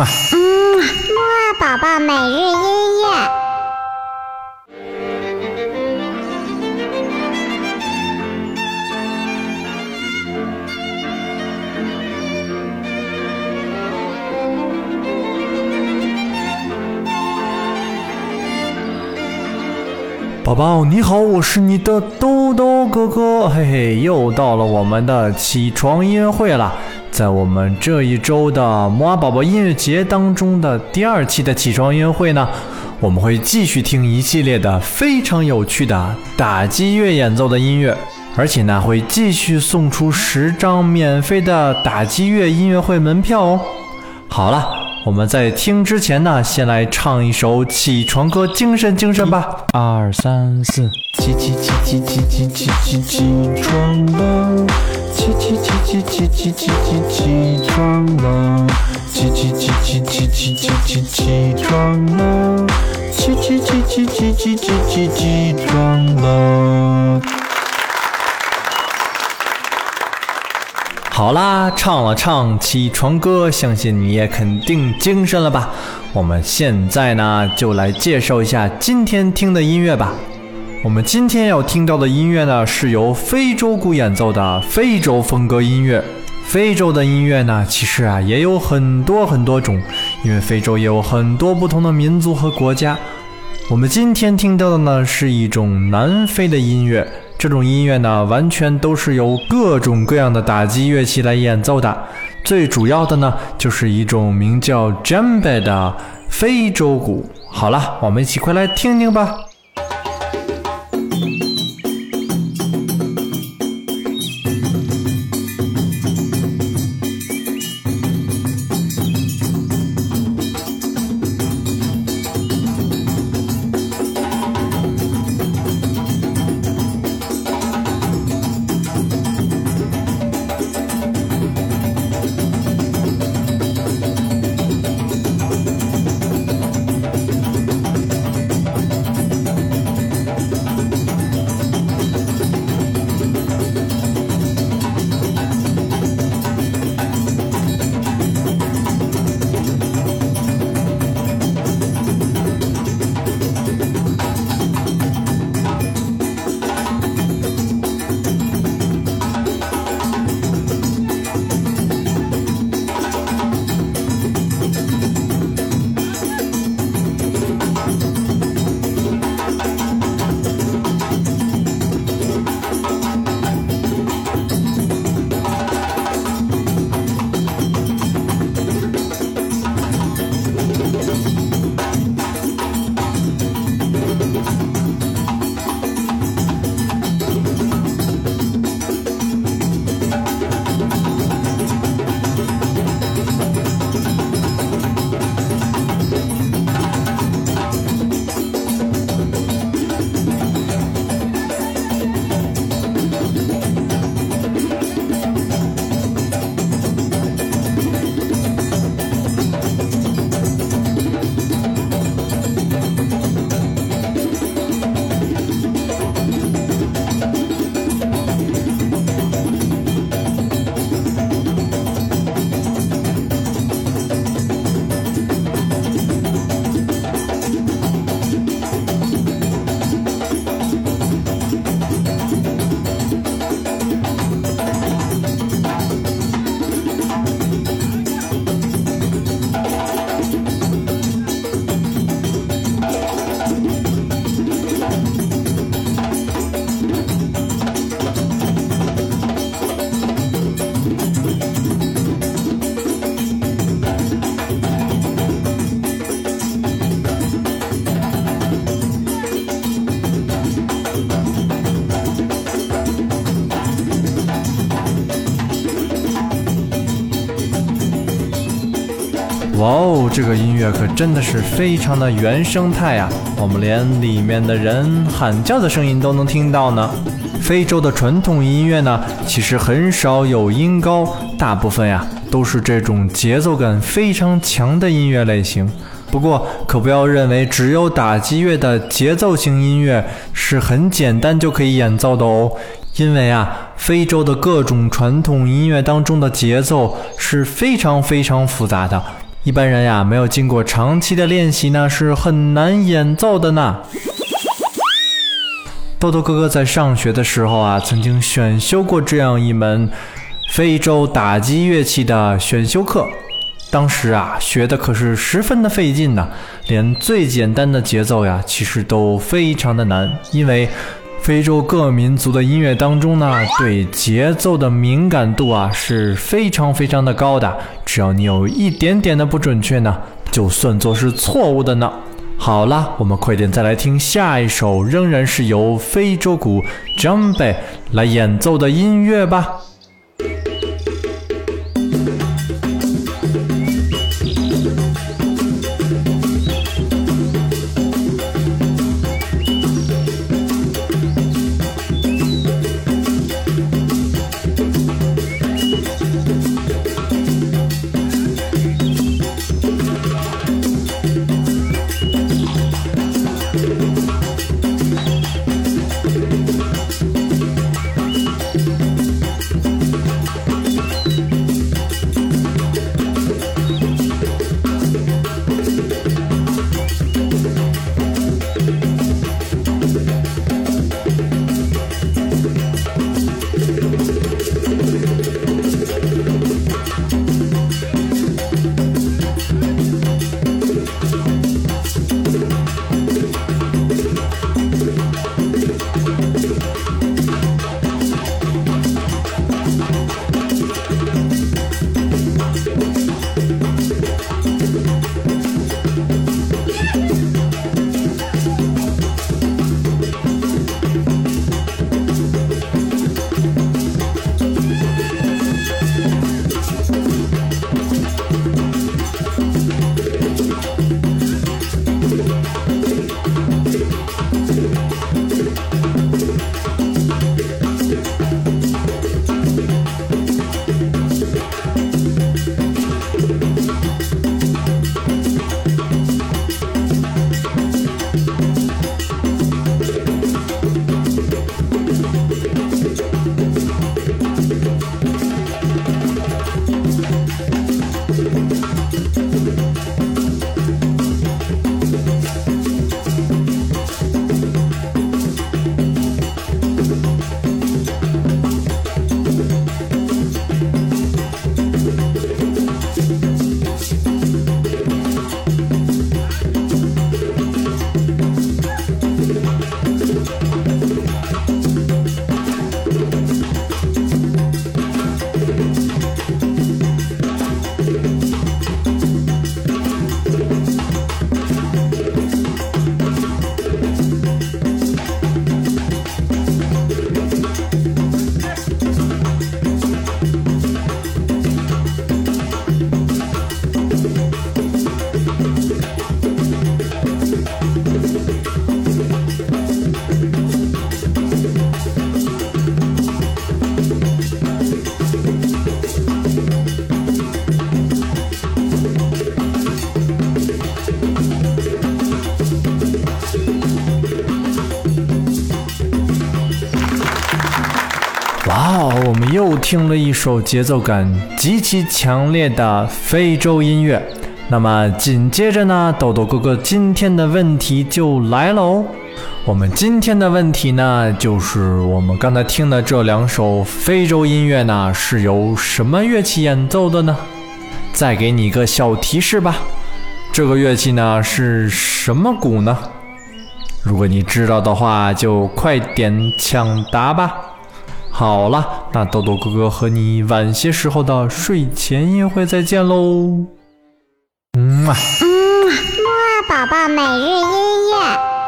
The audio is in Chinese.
嘛。嗯，木二宝宝每日音乐。宝宝你好，我是你的豆豆哥哥，嘿嘿，又到了我们的起床音乐会了。在我们这一周的摩尔宝宝音乐节当中的第二期的起床音乐会呢，我们会继续听一系列的非常有趣的打击乐演奏的音乐，而且呢会继续送出十张免费的打击乐音乐会门票哦。好了。我们在听之前呢，先来唱一首起床歌，精神精神吧！二三四，起起起起起起起起起床了，起起起起起起起起起床了，起起起起起起起起起床了，起起起起起起起起起床了。好啦，唱了唱起床歌，相信你也肯定精神了吧？我们现在呢，就来介绍一下今天听的音乐吧。我们今天要听到的音乐呢，是由非洲鼓演奏的非洲风格音乐。非洲的音乐呢，其实啊也有很多很多种，因为非洲也有很多不同的民族和国家。我们今天听到的呢，是一种南非的音乐。这种音乐呢，完全都是由各种各样的打击乐器来演奏的。最主要的呢，就是一种名叫 jembe 的非洲鼓。好了，我们一起快来听听吧。哇哦，这个音乐可真的是非常的原生态啊！我们连里面的人喊叫的声音都能听到呢。非洲的传统音乐呢，其实很少有音高，大部分呀都是这种节奏感非常强的音乐类型。不过，可不要认为只有打击乐的节奏型音乐是很简单就可以演奏的哦，因为啊，非洲的各种传统音乐当中的节奏是非常非常复杂的。一般人呀没有经过长期的练习呢，是很难演奏的呢。豆豆哥哥在上学的时候啊，曾经选修过这样一门非洲打击乐器的选修课。当时啊，学的可是十分的费劲呢，连最简单的节奏呀，其实都非常的难。因为非洲各民族的音乐当中呢，对节奏的敏感度啊是非常非常的高的。只要你有一点点的不准确呢，就算作是错误的呢。好了，我们快点再来听下一首，仍然是由非洲鼓 Jumbe 来演奏的音乐吧。又听了一首节奏感极其强烈的非洲音乐。那么紧接着呢，豆豆哥哥今天的问题就来了哦。我们今天的问题呢，就是我们刚才听的这两首非洲音乐呢，是由什么乐器演奏的呢？再给你一个小提示吧，这个乐器呢是什么鼓呢？如果你知道的话，就快点抢答吧。好了，那豆豆哥哥和你晚些时候的睡前音乐会再见喽。嗯啊。嗯，木宝宝每日音乐。